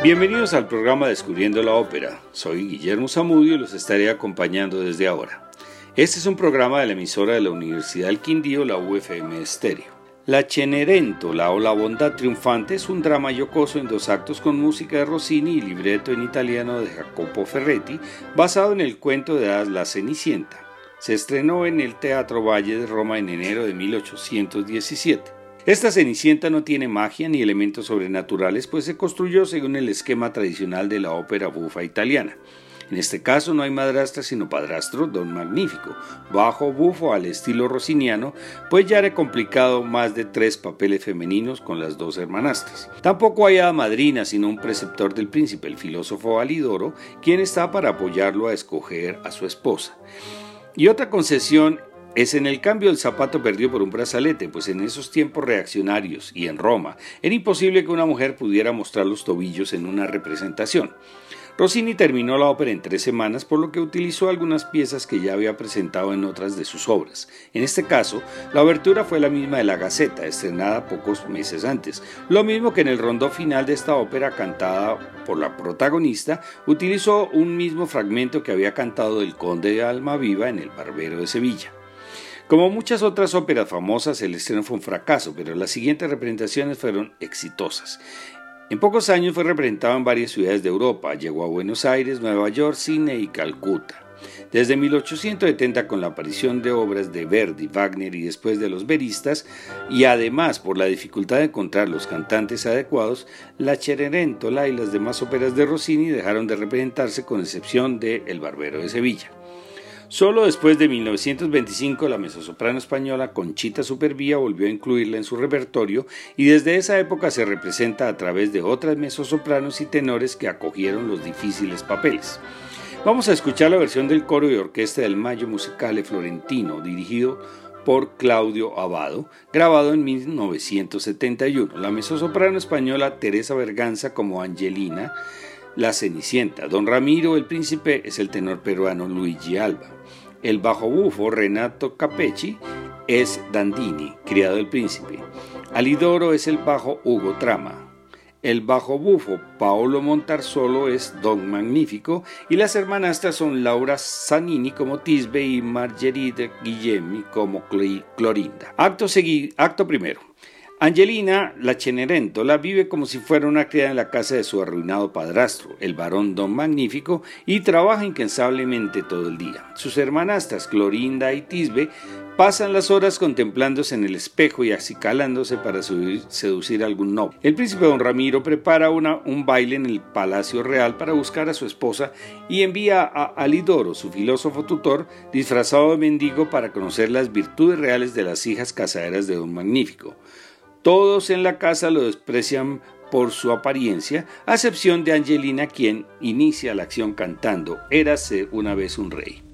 Bienvenidos al programa Descubriendo la Ópera. Soy Guillermo Zamudio y los estaré acompañando desde ahora. Este es un programa de la emisora de la Universidad del Quindío, la UFM Estéreo. La Cenerentola o La Bondad Triunfante es un drama yocoso en dos actos con música de Rossini y libreto en italiano de Jacopo Ferretti, basado en el cuento de La Cenicienta. Se estrenó en el Teatro Valle de Roma en enero de 1817. Esta Cenicienta no tiene magia ni elementos sobrenaturales, pues se construyó según el esquema tradicional de la ópera bufa italiana. En este caso no hay madrastra sino padrastro, don magnífico, bajo bufo al estilo rossiniano, pues ya era complicado más de tres papeles femeninos con las dos hermanastras. Tampoco hay a madrina sino un preceptor del príncipe, el filósofo Alidoro, quien está para apoyarlo a escoger a su esposa. Y otra concesión es en el cambio el zapato perdido por un brazalete, pues en esos tiempos reaccionarios y en Roma era imposible que una mujer pudiera mostrar los tobillos en una representación. Rossini terminó la ópera en tres semanas, por lo que utilizó algunas piezas que ya había presentado en otras de sus obras. En este caso, la obertura fue la misma de la Gaceta, estrenada pocos meses antes. Lo mismo que en el rondó final de esta ópera cantada por la protagonista, utilizó un mismo fragmento que había cantado el Conde de Almaviva en El Barbero de Sevilla. Como muchas otras óperas famosas, el estreno fue un fracaso, pero las siguientes representaciones fueron exitosas. En pocos años fue representado en varias ciudades de Europa, llegó a Buenos Aires, Nueva York, Cine y Calcuta. Desde 1870, con la aparición de obras de Verdi, Wagner y después de los veristas, y además por la dificultad de encontrar los cantantes adecuados, la Cenerentola y las demás óperas de Rossini dejaron de representarse con excepción de El Barbero de Sevilla. Solo después de 1925 la mezzosoprano española Conchita Supervía volvió a incluirla en su repertorio y desde esa época se representa a través de otras mezzosopranos y tenores que acogieron los difíciles papeles. Vamos a escuchar la versión del coro y orquesta del Mayo Musicale Florentino, dirigido por Claudio Abado, grabado en 1971. La mezzosoprano española Teresa Berganza como Angelina, la Cenicienta. Don Ramiro el Príncipe es el tenor peruano Luigi Alba. El bajo bufo Renato Capecci es Dandini, criado del príncipe. Alidoro es el bajo Hugo Trama. El bajo bufo Paolo Montarsolo es Don Magnífico y las hermanastras son Laura Zanini como Tisbe y Marguerite Guillemi como Clorinda. Acto, acto primero. Angelina, la Cenerentola, vive como si fuera una criada en la casa de su arruinado padrastro, el varón Don Magnífico, y trabaja incansablemente todo el día. Sus hermanastras, Clorinda y Tisbe, pasan las horas contemplándose en el espejo y acicalándose para seducir a algún novio. El príncipe Don Ramiro prepara una, un baile en el Palacio Real para buscar a su esposa y envía a Alidoro, su filósofo tutor, disfrazado de mendigo para conocer las virtudes reales de las hijas casaderas de Don Magnífico. Todos en la casa lo desprecian por su apariencia, a excepción de Angelina, quien inicia la acción cantando Érase una vez un rey.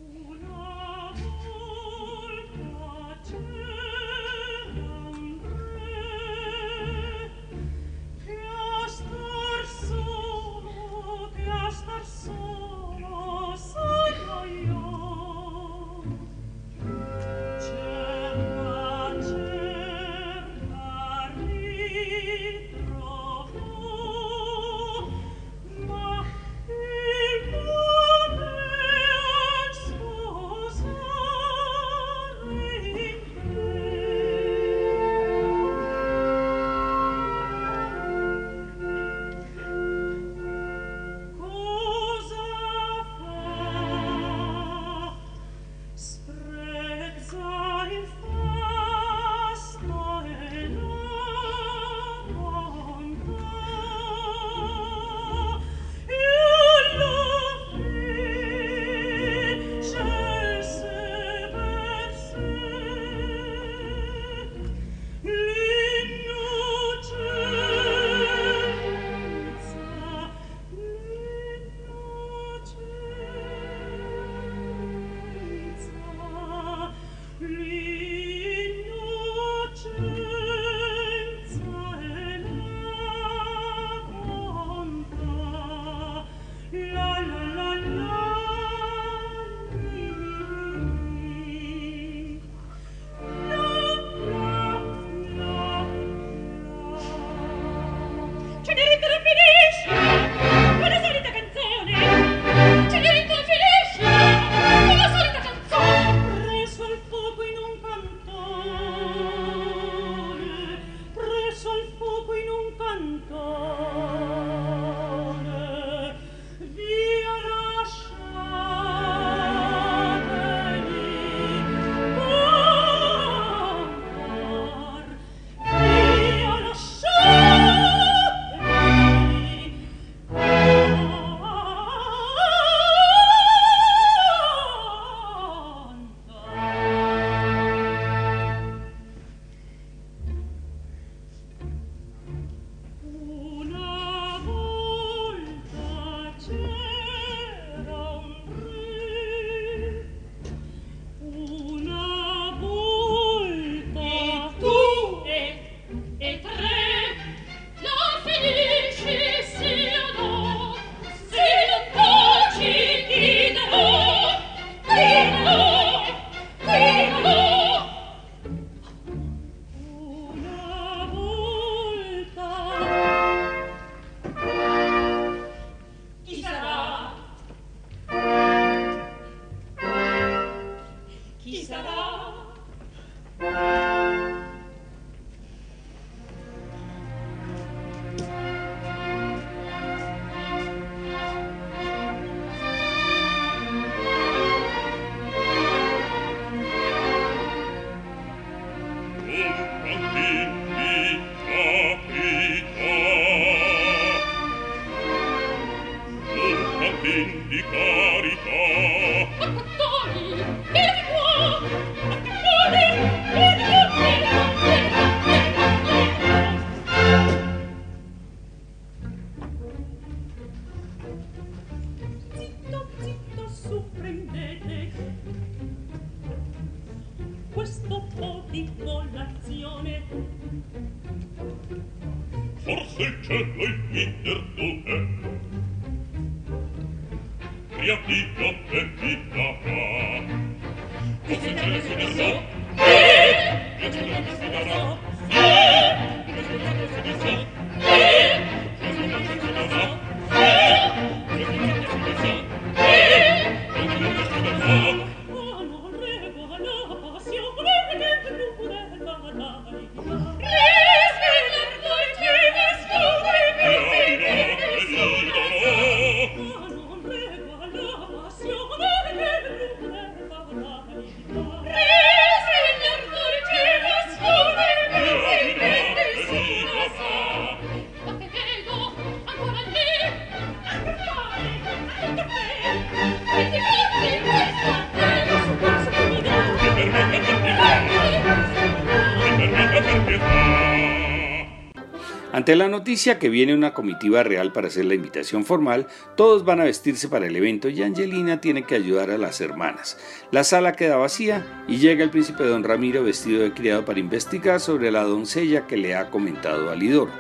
Noticia que viene una comitiva real para hacer la invitación formal, todos van a vestirse para el evento y Angelina tiene que ayudar a las hermanas. La sala queda vacía y llega el príncipe don Ramiro vestido de criado para investigar sobre la doncella que le ha comentado a Lidoro.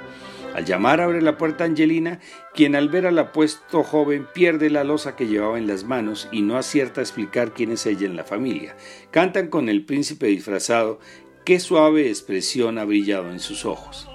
Al llamar abre la puerta Angelina, quien al ver al apuesto joven pierde la losa que llevaba en las manos y no acierta a explicar quién es ella en la familia. Cantan con el príncipe disfrazado, qué suave expresión ha brillado en sus ojos.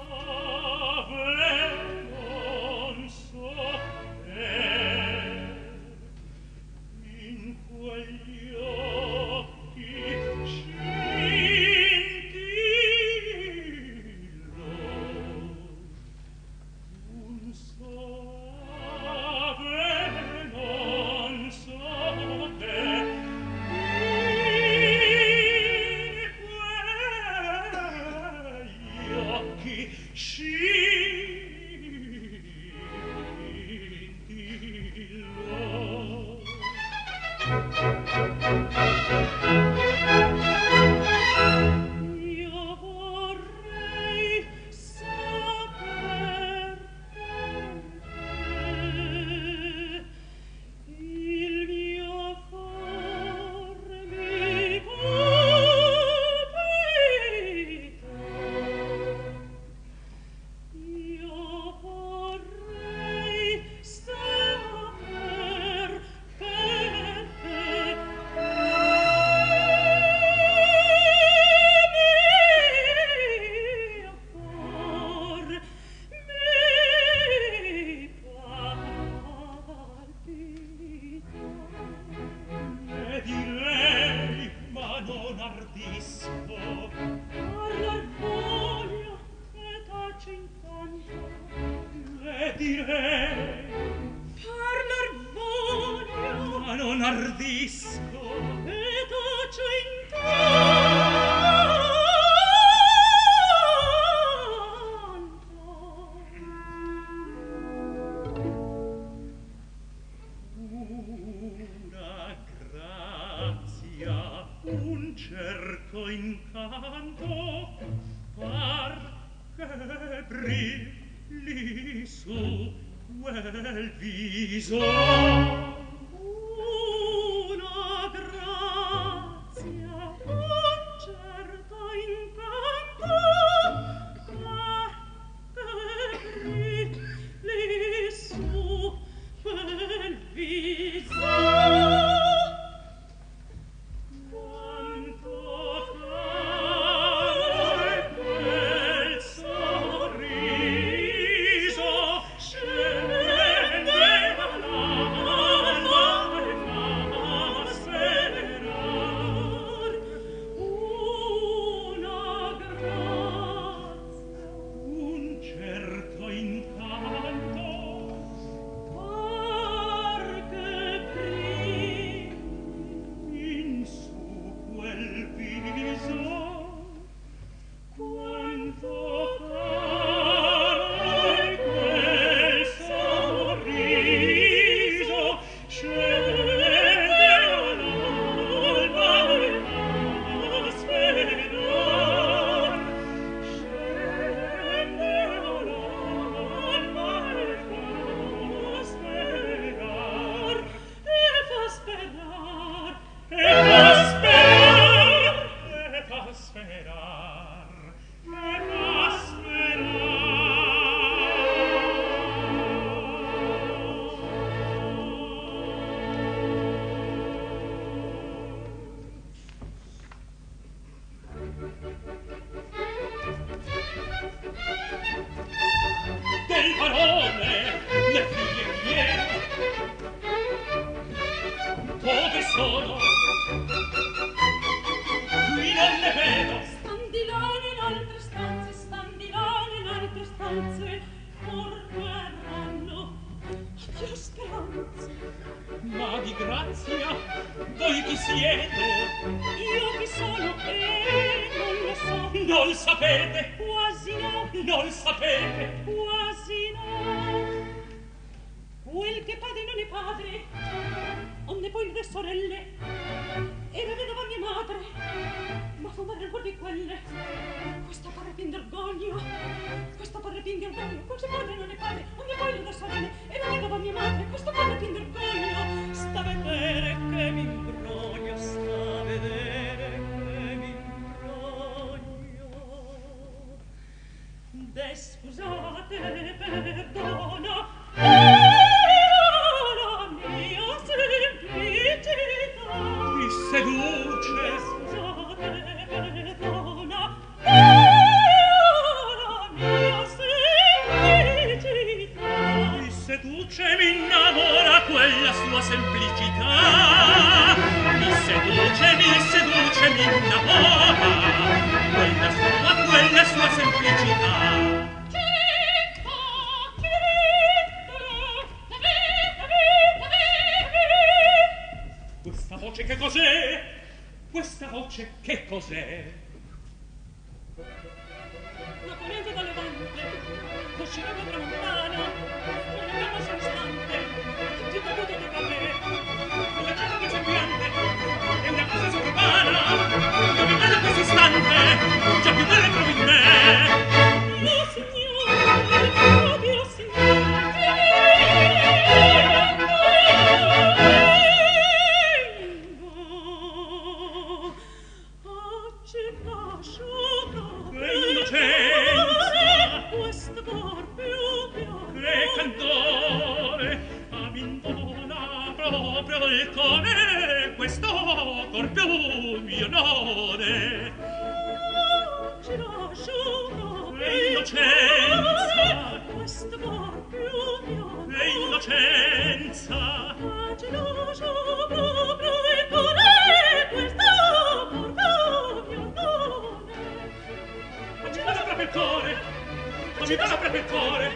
ci dovrebbe il cuore.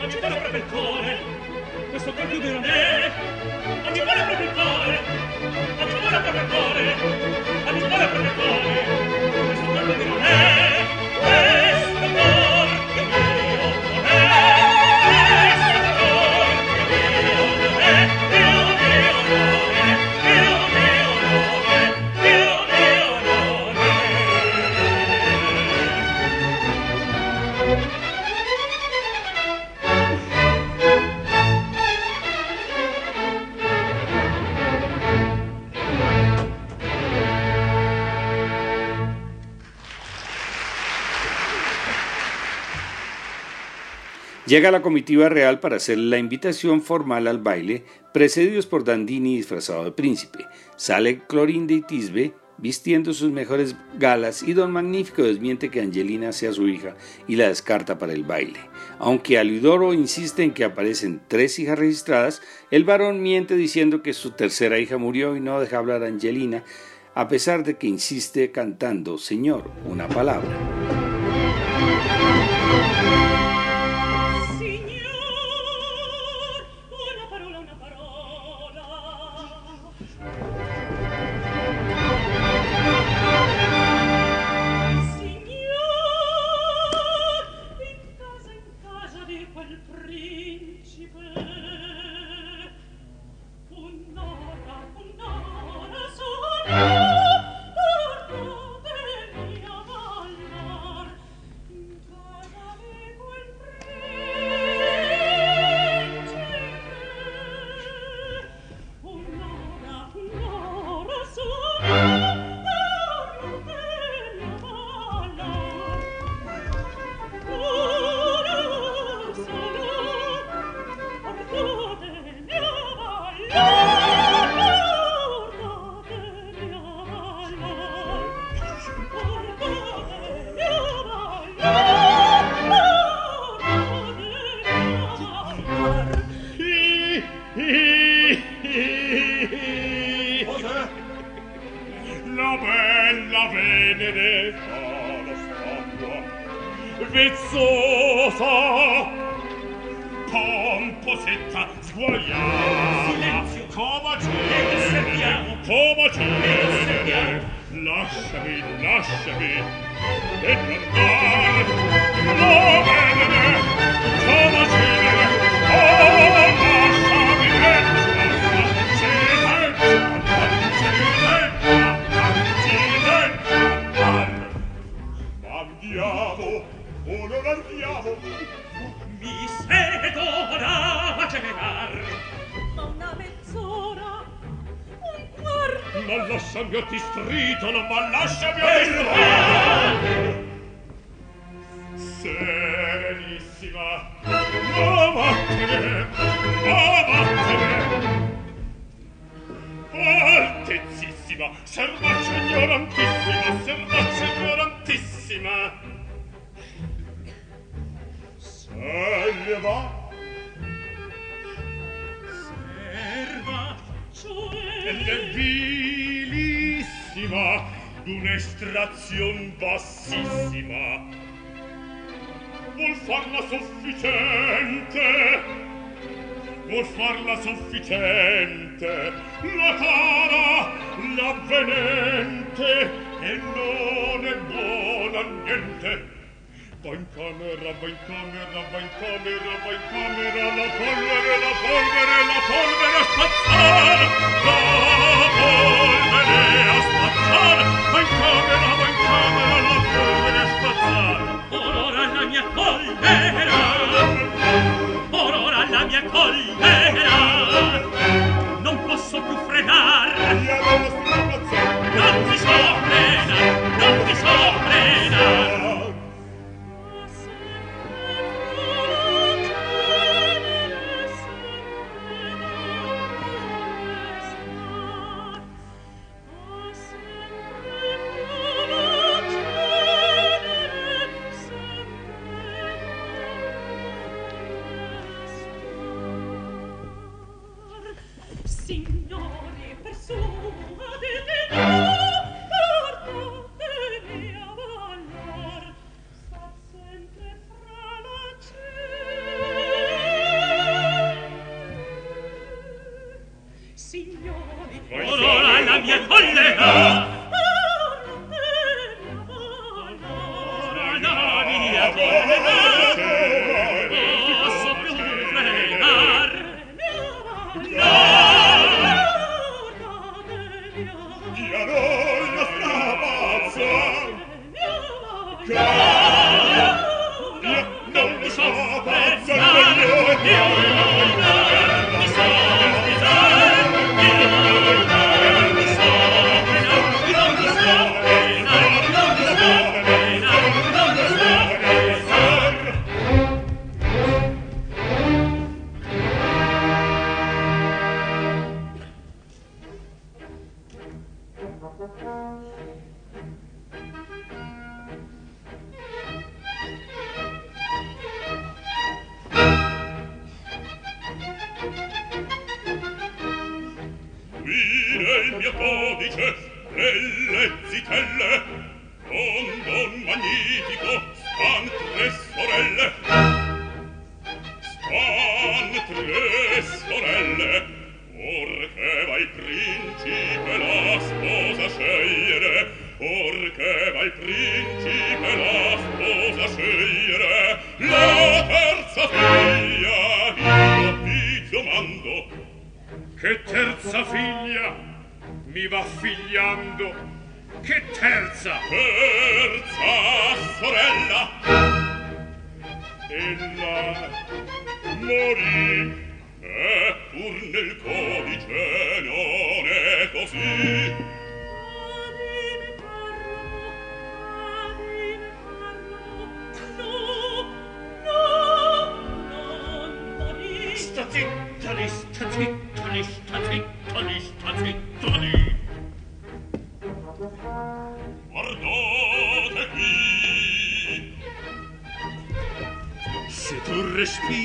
Ma mi dovrebbe il cuore. Questo col più vero me eh, ma mi dovrebbe il cuore. Ma mi dovrebbe il cuore. Ma mi dovrebbe il cuore. Questo col più vero Llega la comitiva real para hacer la invitación formal al baile, precedidos por Dandini disfrazado de príncipe. Sale Clorinde y Tisbe vistiendo sus mejores galas y don Magnífico desmiente que Angelina sea su hija y la descarta para el baile. Aunque Alidoro insiste en que aparecen tres hijas registradas, el varón miente diciendo que su tercera hija murió y no deja hablar a Angelina, a pesar de que insiste cantando, Señor, una palabra. serva. Serva cioè ed vilissima d'un'estrazion bassissima. Vuol farla sufficiente. Vuol farla sufficiente. La cara l'avvenente e non è buona niente. Va in camera, va in camera, va in camera, va in camera, la polvere, la polvere, la polvere a spazzar! La polvere a spazzar! Va in camera, va in camera, la polvere a spazzar! Orora la mia polvera! Orora la mia polvera! Non posso più frenar! via non lo Non ti so frenar! Non ti so frenar!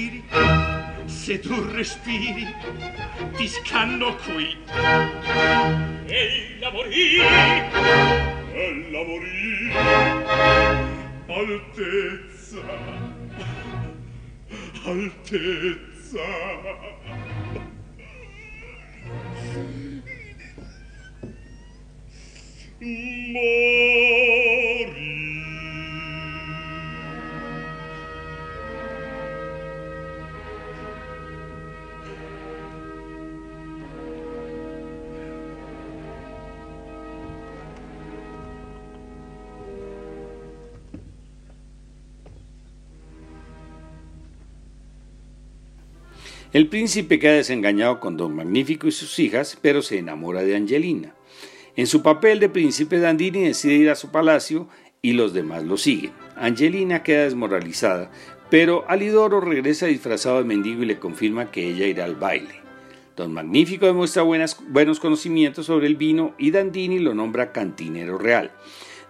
respiri, se tu respiri, ti scanno qui. Ella morì, ella morì, altezza, altezza. More. El príncipe queda desengañado con Don Magnífico y sus hijas, pero se enamora de Angelina. En su papel de príncipe, Dandini decide ir a su palacio y los demás lo siguen. Angelina queda desmoralizada, pero Alidoro regresa disfrazado de mendigo y le confirma que ella irá al baile. Don Magnífico demuestra buenos conocimientos sobre el vino y Dandini lo nombra cantinero real.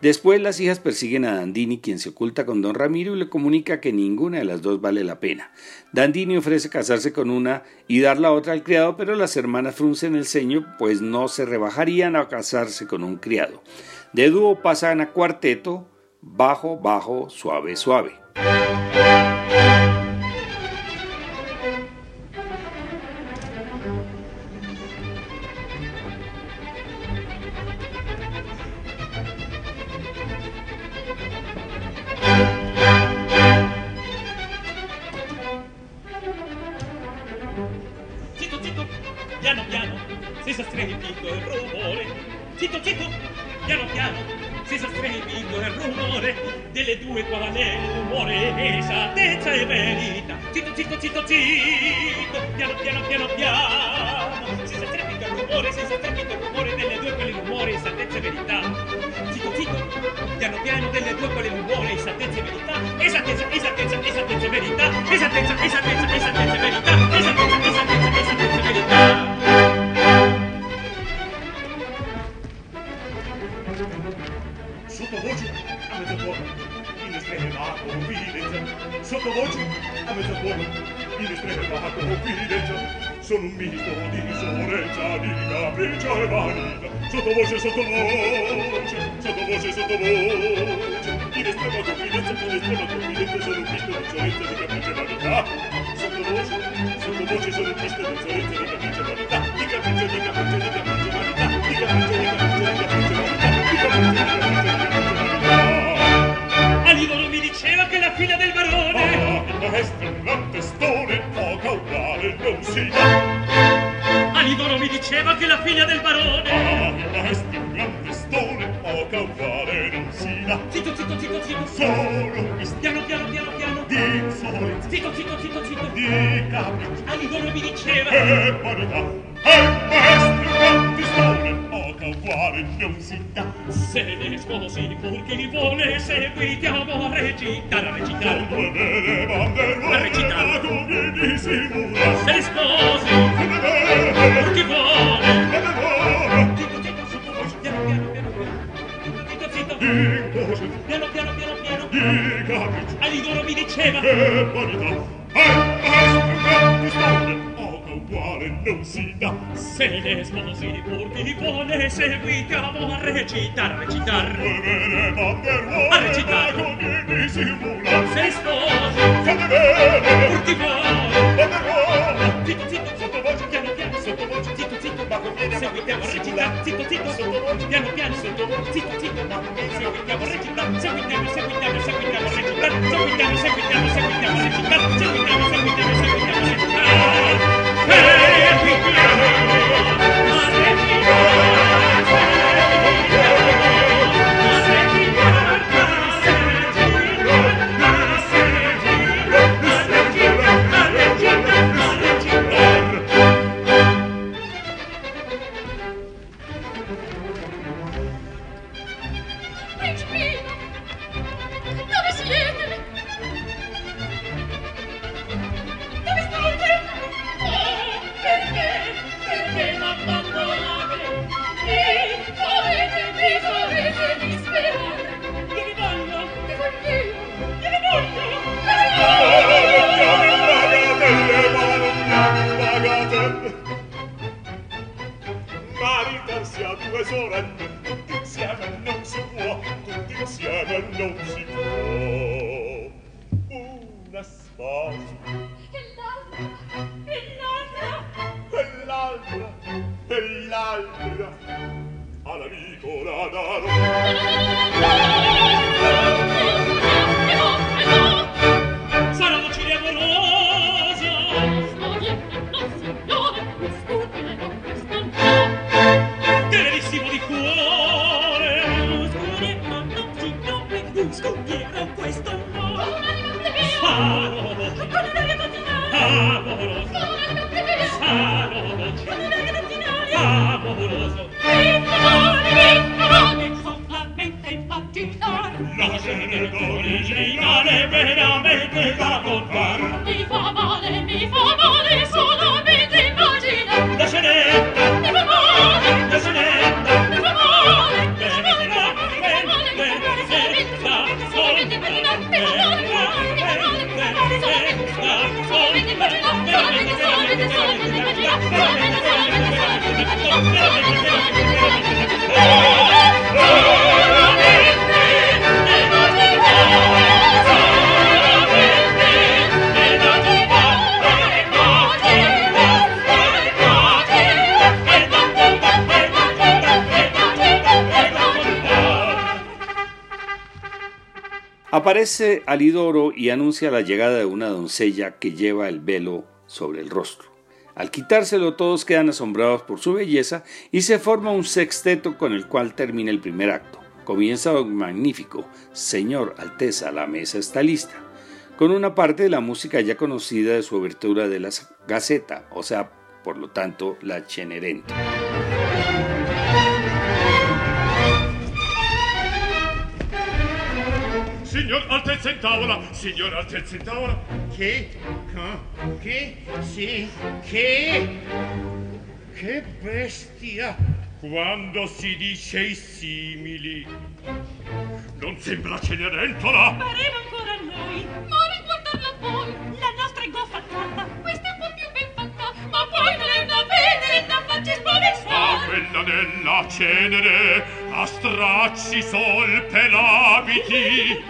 Después las hijas persiguen a Dandini, quien se oculta con don Ramiro y le comunica que ninguna de las dos vale la pena. Dandini ofrece casarse con una y dar la otra al criado, pero las hermanas fruncen el ceño, pues no se rebajarían a casarse con un criado. De dúo pasan a cuarteto, bajo, bajo, suave, suave. piano piano si sostiene il vivo e il rumore delle due quavanelle d'umore esattezza e verità zitto zitto zitto zitto piano piano piano piano si sostrepita il rumore si sostrepita il rumore delle due quelle rumore esattezza e verità zitto zitto piano piano delle due quelle rumore esattezza e verità esattezza esattezza esattezza e verità esattezza esattezza esattezza e verità esattezza esattezza esattezza e verità confidenza sotto voce a mezzaforma in estrema confidenza sono un mito di risorenza di capriccio e vanita sotto voce sotto vanità sottovoce sottovoce sottovoce sottovoce in estrema confidenza in estrema confidenza sono un mito di risorenza di capriccio e vanità. Sottovoce sottovoce sono un mito di risorenza di capriccio e vanità di capriccio di capriccio di capriccio e vanità di capriccio di capriccio. figlia del barone. Oh, oh, est un testone poca uguale non si dà Alidoro mi diceva che la figlia del barone. Oh, est un gran testone poca uguale non si dà zitto zitto zitto zitto. Solo questo piano piano piano piano. di sole. Zitto zitto zitto zitto. Di capo Alidoro mi diceva. Eh, che parità è eh, questo un gran testone uguale non si dà se ne sposi con chi vuole seguitiamo a recitare a recitare. Con due banderole a recitare. con chi dissimula se ne sposi con chi vuole. Piano piano piano piano Dica A Ligoro mi diceva. Che vanità. Ai ai non si dà se l'esposi pur mi vuole seguite a recitar recitar a banderuole a recitar come mi simula se sposi fate bene pur ti vuole banderuole zitto zitto sottovoce piano piano sottovoce zitto zitto ma conviene seguitiamo a recitare zitto zitto sottovoce piano piano sottovoce zitto zitto ma conviene seguitiamo a recitare seguitiamo seguitiamo seguitiamo a recitare seguitiamo seguitiamo seguitiamo a recitare seguitiamo seguitiamo seguitiamo a recitare Hey! Repitiamo now. Aparece Alidoro y anuncia la llegada de una doncella que lleva el velo sobre el rostro. Al quitárselo todos quedan asombrados por su belleza y se forma un sexteto con el cual termina el primer acto. Comienza un magnífico Señor Alteza, la mesa está lista, con una parte de la música ya conocida de su abertura de la Gaceta, o sea, por lo tanto, la Cenerente. Signor Altezza in tavola, signor Altezza in tavola. Che? Che? Sì, che? Che bestia! Quando si dice i simili, non sembra Cenerentola? Pareva ancora a noi. Ma riguardarla poi, la nostra è goffa tratta. Questa è un po' più ben fatta, ma poi non è da vedere, da farci spaventare. Quella della cenere, a stracci sol per abiti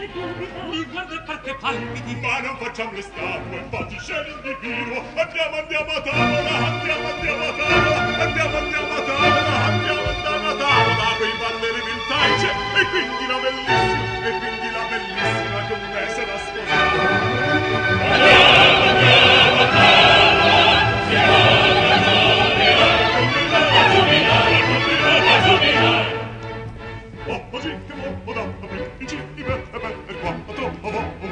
guarda parte palpiti. Ma non facciamo le statue fatisceri un divino andiamo andiamo a tavola andiamo andiamo a tavola andiamo andiamo a tavola andiamo andiamo a tavola quei balleri vintage e quindi la bellissima e quindi la bellissima commessa da sposare andiamo trovo da me, in cima e per qua trovo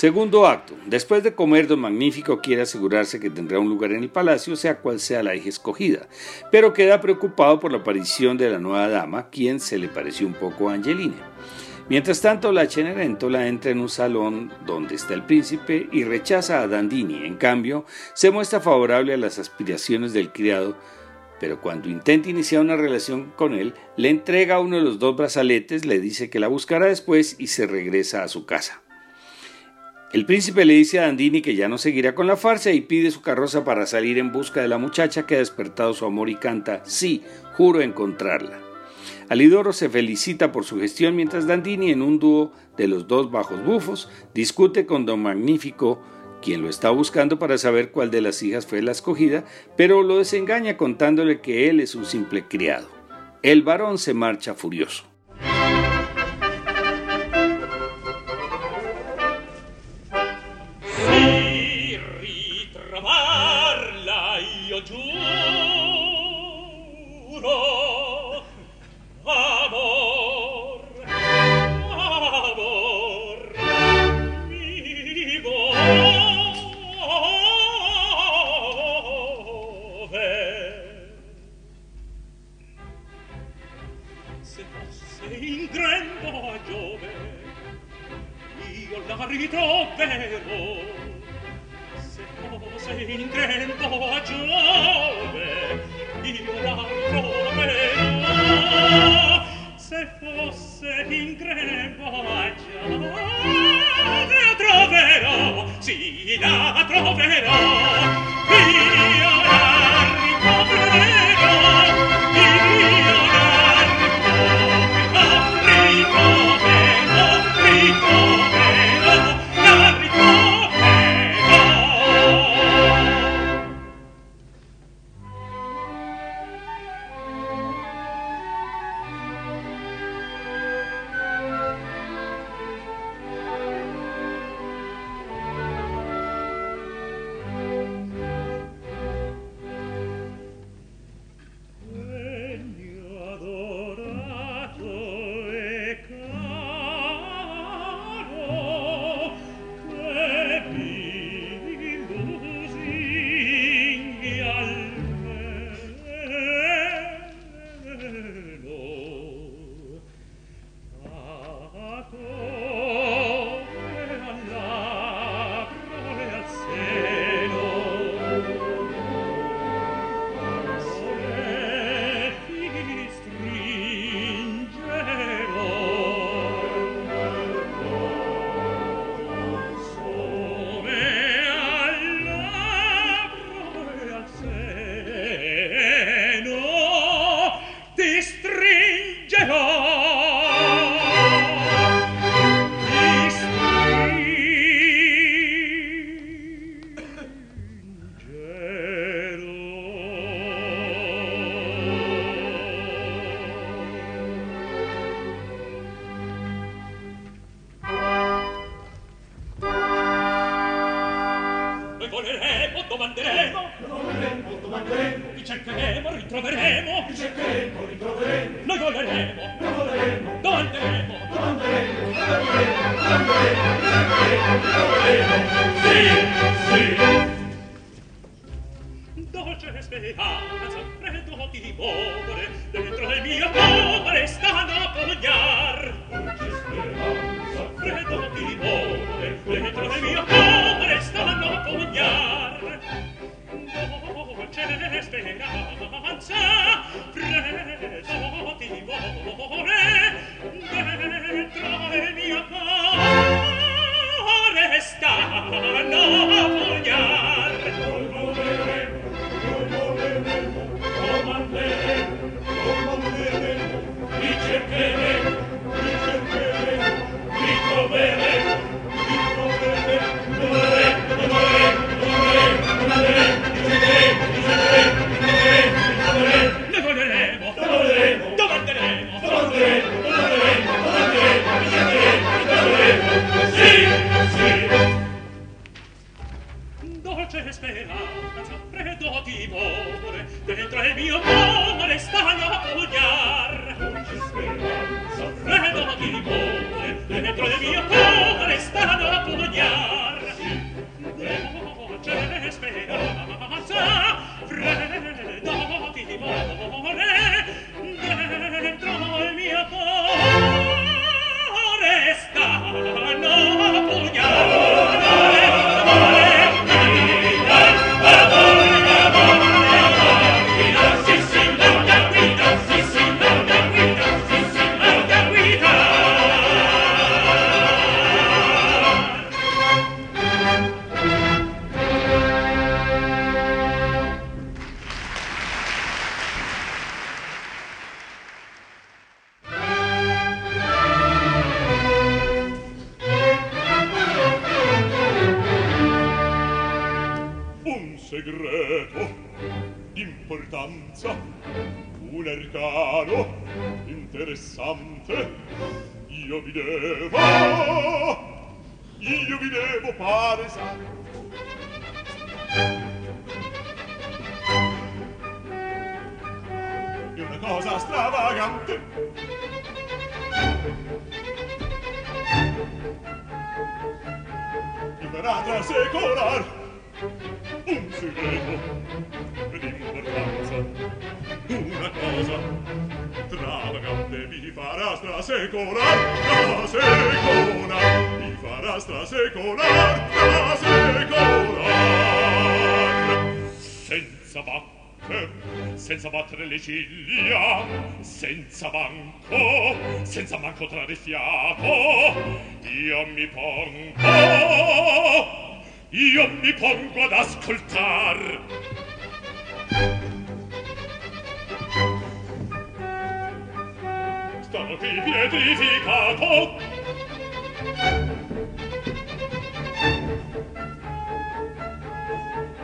Segundo acto. Después de comer, don Magnífico quiere asegurarse que tendrá un lugar en el palacio, sea cual sea la hija escogida, pero queda preocupado por la aparición de la nueva dama, quien se le pareció un poco a Angelina. Mientras tanto, la Cenerentola entra en un salón donde está el príncipe y rechaza a Dandini. En cambio, se muestra favorable a las aspiraciones del criado, pero cuando intenta iniciar una relación con él, le entrega uno de los dos brazaletes, le dice que la buscará después y se regresa a su casa. El príncipe le dice a Dandini que ya no seguirá con la farsa y pide su carroza para salir en busca de la muchacha que ha despertado su amor y canta, sí, juro encontrarla. Alidoro se felicita por su gestión mientras Dandini en un dúo de los dos bajos bufos discute con Don Magnífico, quien lo está buscando para saber cuál de las hijas fue la escogida, pero lo desengaña contándole que él es un simple criado. El varón se marcha furioso. qui pietrificato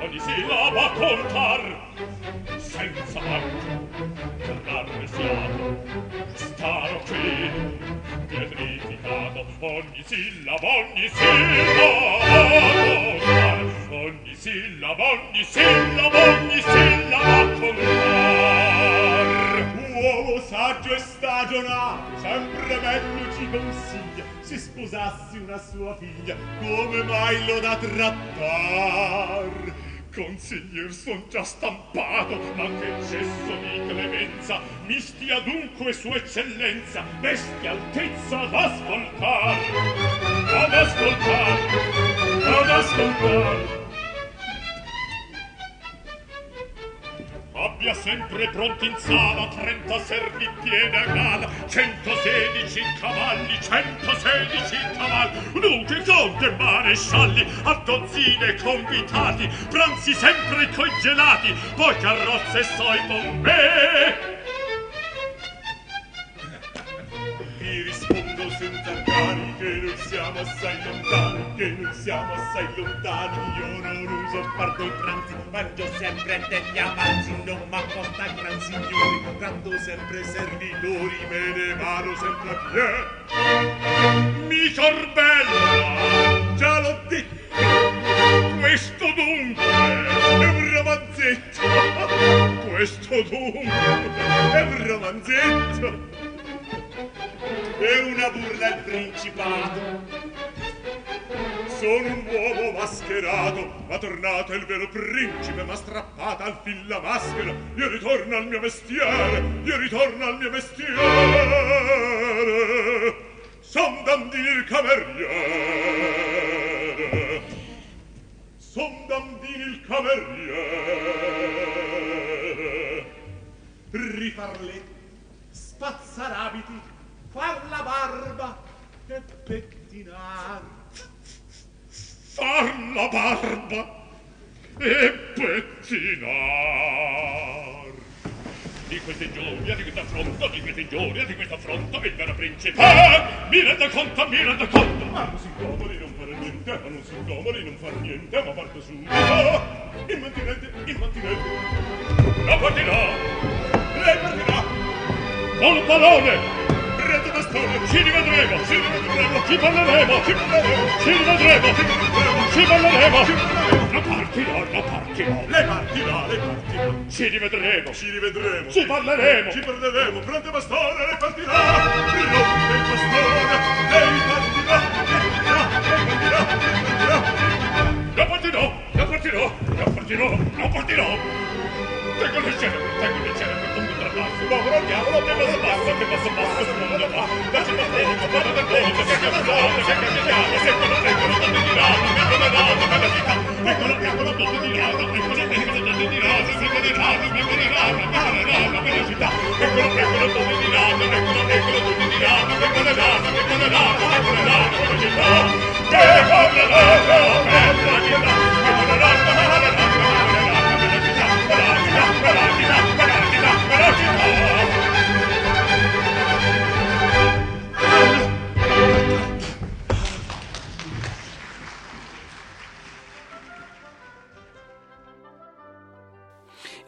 ogni sillaba contar senza atto trarre il fiato staro qui pietrificato ogni sillaba ogni sillaba contar. Ogni sillaba ogni sillaba ogni sillaba contar milionario sempre meglio ci consiglia se sposassi una sua figlia come mai lo da trattar? Consiglier son già stampato ma che cesso di clemenza! Mi stia dunque sua eccellenza bestia altezza ad ascoltar! Ad ascoltar! Ad ascoltar! abbia sempre pronti in sala 30 servitiere a gala 116 cavalli 116 cavalli nuche conte marescialli a dozzine convitati pranzi sempre coi gelati poi carrozze soi con me rispondo senza cari che noi siamo assai lontani, che noi siamo assai lontani, io non uso parto i pranzi, Mangio sempre degli avanzi, non m'accosta gran signori, dando sempre servitori, me ne vado sempre a piedi. Mi corbella, Già l'ho detto, questo dunque, è un romanzetto, questo dunque, è un romanzetto, e una burla al principato sono un uomo mascherato ma tornato il vero principe ma strappata al fil la maschera io ritorno al mio mestiere io ritorno al mio mestiere. Son dandini il cameriere. Son dandini il cameriere. Rifarletto spazzar abiti, far la barba e pettinar. Far la barba e pettinar. Di queste gioia, di questa affronto, di queste gioia, di questa affronto, il vero principe. Ah, mi rendo conto, mi rendo conto. Ma non si incomodi, non fare niente, ma non si incomodi, non fare niente, ma parto su. Ah, immantinente, immantinente. La partirà, lei partirà. Col pallone, prende bastone, ci rivedremo, ci rivedremo, ci parleremo, ci parleremo, ci rivedremo, ci parleremo. ci parleremo. La partirà, la partirà, Lei partirà, ci rivedremo, ci rivedremo, ci parleremo. ci parleremo, prende bastone, lei partirà, rompe il bastone, lei partirà, lei partirà, lei partirà. La partirò, la partirò, la partirò, la partirò. Tengo le tengo le scene povero diavolo che cosa passa che cosa passa sul mondo ma facciamo bene guarda da bene che siamo forti che capiamo se quello che quello tanto di là che come là come la vita e quello che quello tanto di là e quello che quello tanto di là se se di là se se di là ma la là la velocità e quello che quello tanto di là e quello che quello tanto di là e quello là e quello là e quello là la velocità che come la la velocità e quello là la la la la la la velocità la la la la la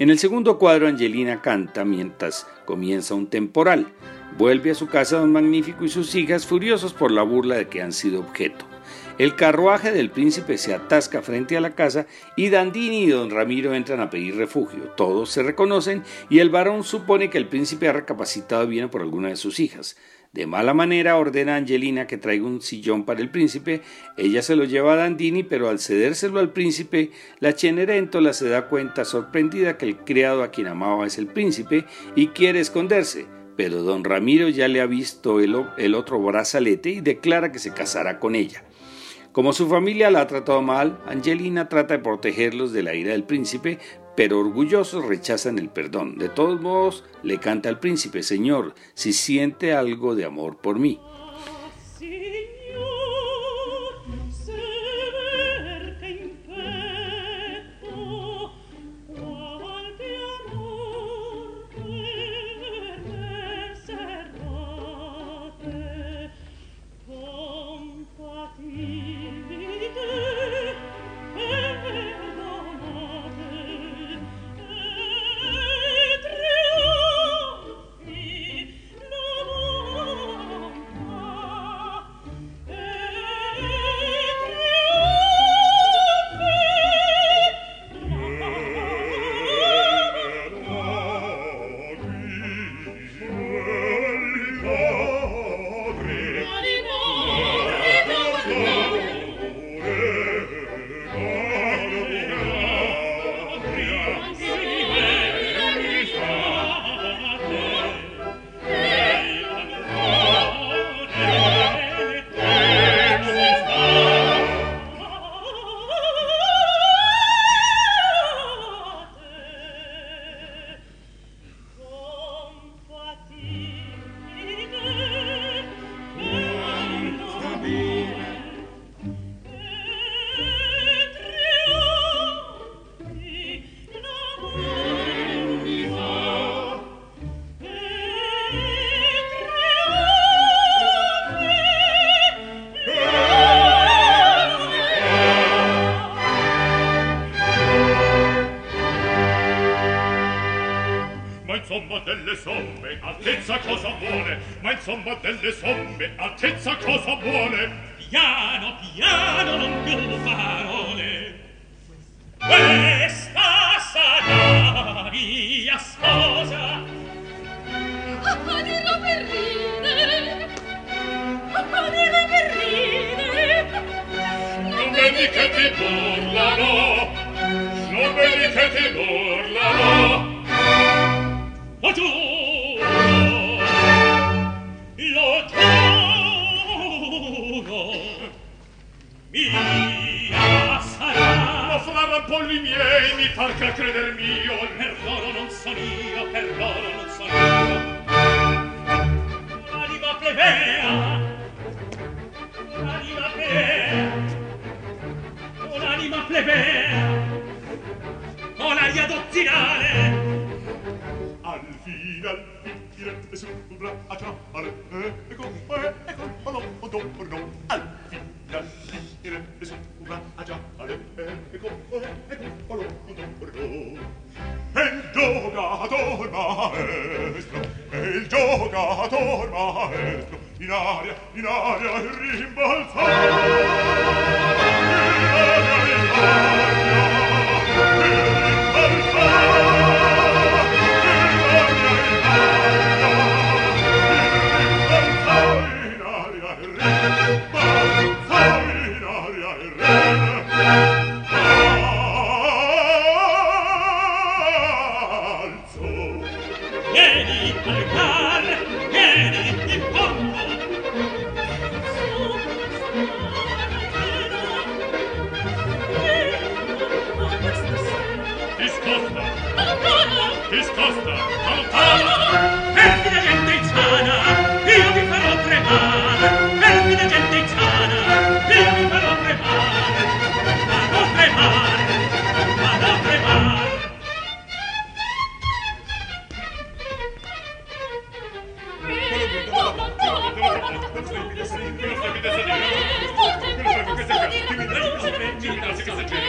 En el segundo cuadro, Angelina canta mientras comienza un temporal. Vuelve a su casa don Magnífico y sus hijas furiosos por la burla de que han sido objeto. El carruaje del príncipe se atasca frente a la casa y Dandini y don Ramiro entran a pedir refugio. Todos se reconocen y el varón supone que el príncipe ha recapacitado y viene por alguna de sus hijas. De mala manera ordena a Angelina que traiga un sillón para el príncipe, ella se lo lleva a Dandini, pero al cedérselo al príncipe, la Cenerentola se da cuenta sorprendida que el criado a quien amaba es el príncipe y quiere esconderse, pero don Ramiro ya le ha visto el, el otro brazalete y declara que se casará con ella. Como su familia la ha tratado mal, Angelina trata de protegerlos de la ira del príncipe, pero orgullosos rechazan el perdón. De todos modos, le canta al príncipe, Señor, si siente algo de amor por mí. cosa buone al tirette su bla a ciare e come e come lo torno al al tirette su bla a ciare e come e come lo torno el giocator maestro el giocator maestro in aria in aria rimbalzare in aria in aria rimbalzare Let's go,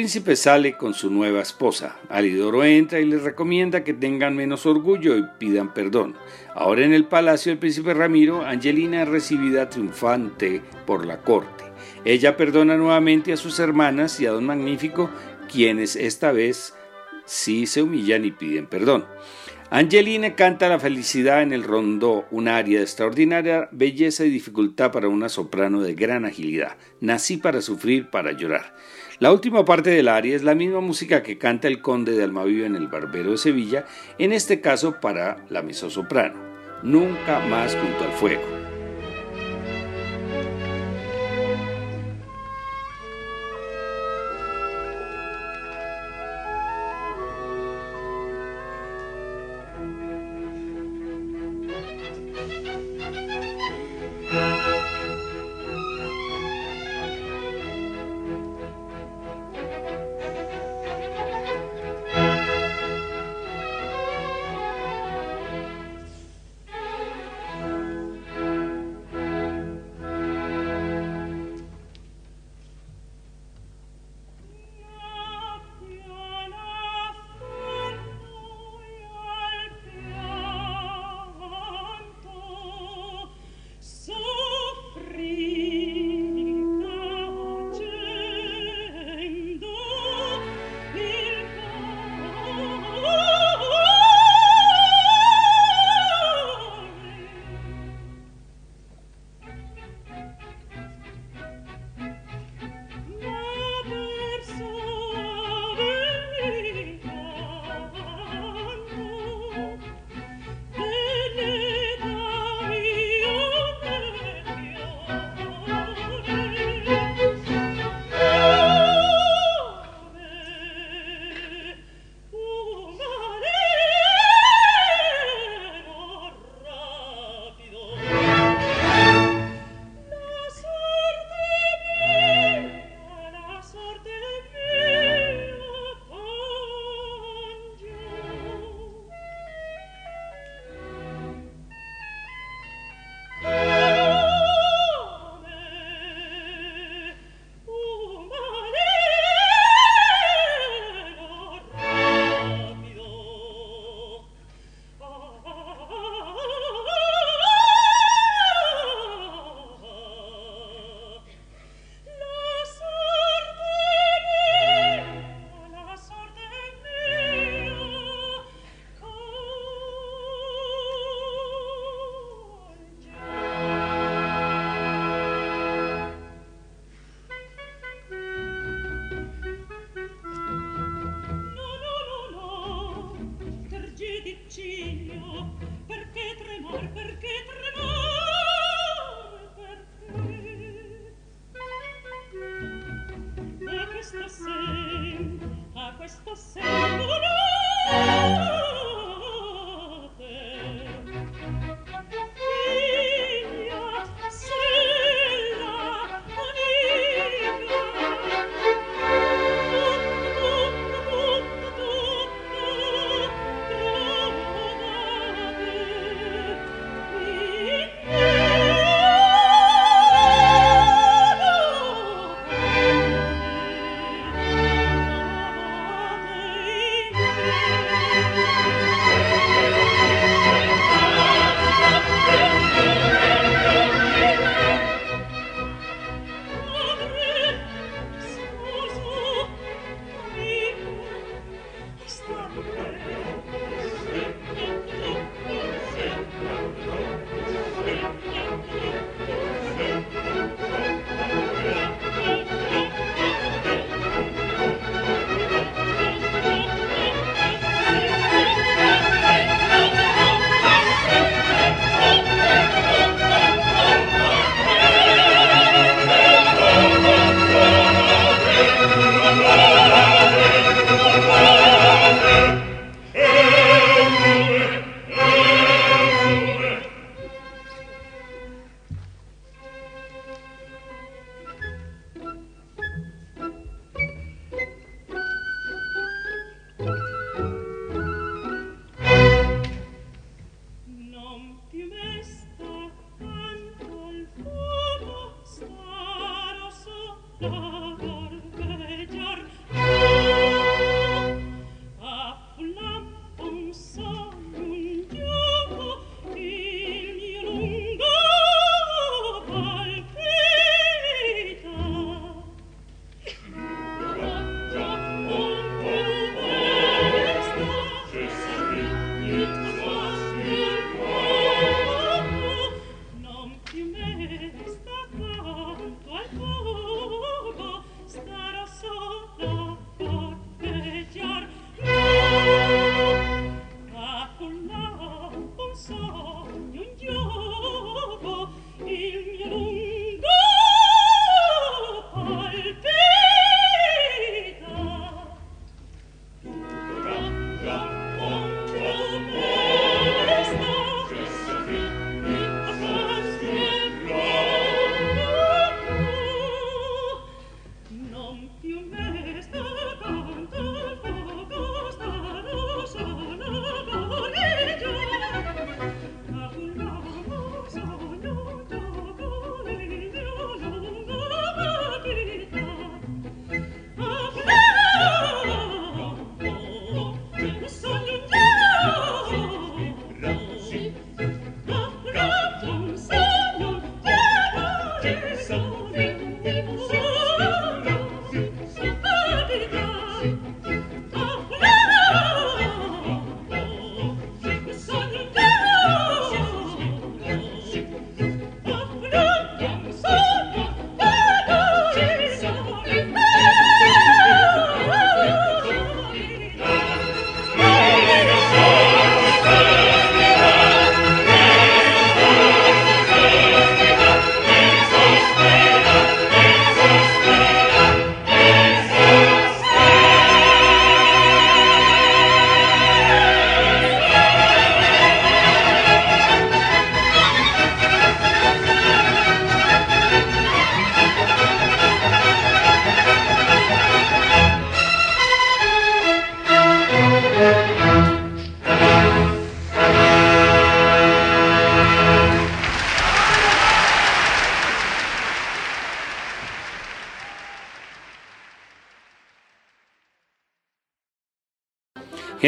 príncipe sale con su nueva esposa. Alidoro entra y les recomienda que tengan menos orgullo y pidan perdón. Ahora en el palacio del príncipe Ramiro, Angelina es recibida triunfante por la corte. Ella perdona nuevamente a sus hermanas y a Don Magnífico, quienes esta vez sí se humillan y piden perdón. Angelina canta la felicidad en el rondó, un aria de extraordinaria belleza y dificultad para una soprano de gran agilidad. Nací para sufrir, para llorar. La última parte del aria es la misma música que canta el conde de Almaviva en el Barbero de Sevilla, en este caso para la mezzosoprano. Nunca más junto al fuego.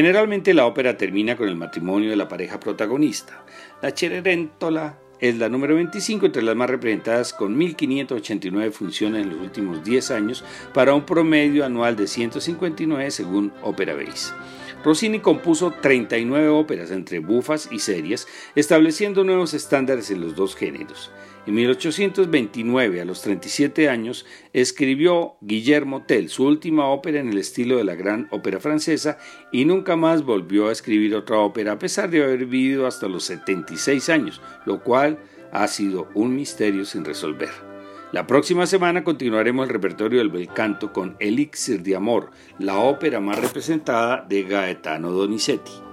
Generalmente la ópera termina con el matrimonio de la pareja protagonista. La Cenerentola es la número 25 entre las más representadas con 1.589 funciones en los últimos 10 años para un promedio anual de 159 según Opera Base. Rossini compuso 39 óperas entre bufas y serias, estableciendo nuevos estándares en los dos géneros. En 1829, a los 37 años, escribió Guillermo Tell, su última ópera en el estilo de la gran ópera francesa, y nunca más volvió a escribir otra ópera a pesar de haber vivido hasta los 76 años, lo cual ha sido un misterio sin resolver. La próxima semana continuaremos el repertorio del bel canto con Elixir de Amor, la ópera más representada de Gaetano Donizetti.